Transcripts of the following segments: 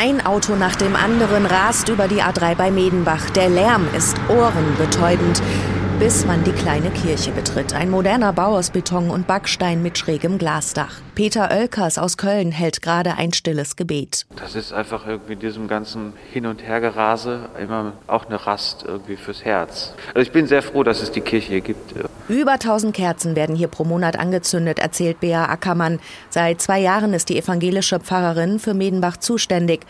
Ein Auto nach dem anderen rast über die A3 bei Medenbach. Der Lärm ist ohrenbetäubend bis man die kleine Kirche betritt. Ein moderner Bau aus Beton und Backstein mit schrägem Glasdach. Peter Oelkers aus Köln hält gerade ein stilles Gebet. Das ist einfach irgendwie diesem ganzen Hin- und Hergerase immer auch eine Rast irgendwie fürs Herz. Also ich bin sehr froh, dass es die Kirche hier gibt. Über 1000 Kerzen werden hier pro Monat angezündet, erzählt Bea Ackermann. Seit zwei Jahren ist die evangelische Pfarrerin für Medenbach zuständig.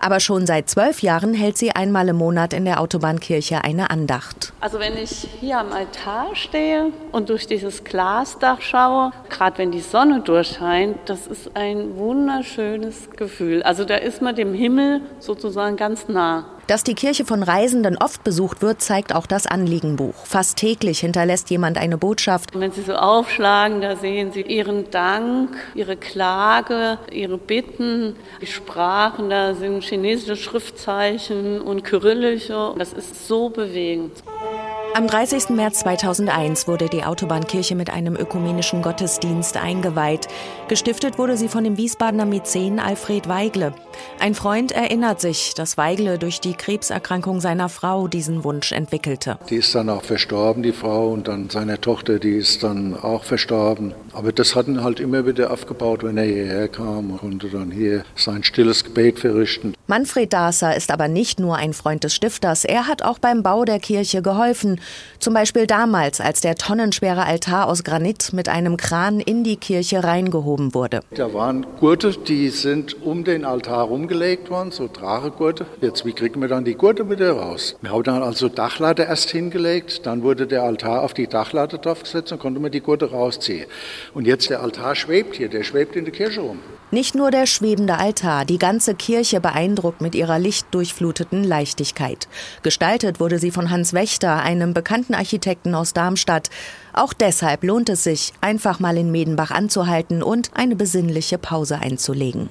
Aber schon seit zwölf Jahren hält sie einmal im Monat in der Autobahnkirche eine Andacht. Also wenn ich hier am Altar stehe und durch dieses Glasdach schaue, gerade wenn die Sonne durchscheint, das ist ein wunderschönes Gefühl. Also da ist man dem Himmel sozusagen ganz nah. Dass die Kirche von Reisenden oft besucht wird, zeigt auch das Anliegenbuch. Fast täglich hinterlässt jemand eine Botschaft. Und wenn Sie so aufschlagen, da sehen Sie Ihren Dank, Ihre Klage, Ihre Bitten, die Sprachen, da sind chinesische Schriftzeichen und kyrillische. Das ist so bewegend. Am 30. März 2001 wurde die Autobahnkirche mit einem ökumenischen Gottesdienst eingeweiht. Gestiftet wurde sie von dem Wiesbadener Mäzen Alfred Weigle. Ein Freund erinnert sich, dass Weigle durch die Krebserkrankung seiner Frau diesen Wunsch entwickelte. Die ist dann auch verstorben, die Frau, und dann seine Tochter, die ist dann auch verstorben. Aber das hat ihn halt immer wieder aufgebaut, wenn er hierher kam und konnte dann hier sein stilles Gebet verrichten. Manfred Dasser ist aber nicht nur ein Freund des Stifters, er hat auch beim Bau der Kirche geholfen. Zum Beispiel damals, als der tonnenschwere Altar aus Granit mit einem Kran in die Kirche reingehoben wurde. Da waren Gurte, die sind um den Altar rumgelegt worden, so Drachegurte. Jetzt, wie kriegen wir dann die Gurte wieder raus? Wir haben dann also Dachlatte erst hingelegt, dann wurde der Altar auf die Dachlatte draufgesetzt und konnte man die Gurte rausziehen. Und jetzt der Altar schwebt hier, der schwebt in der Kirche rum. Nicht nur der schwebende Altar, die ganze Kirche beeindruckt mit ihrer lichtdurchfluteten Leichtigkeit. Gestaltet wurde sie von Hans Wächter, einem bekannten Architekten aus Darmstadt. Auch deshalb lohnt es sich, einfach mal in Medenbach anzuhalten und eine besinnliche Pause einzulegen.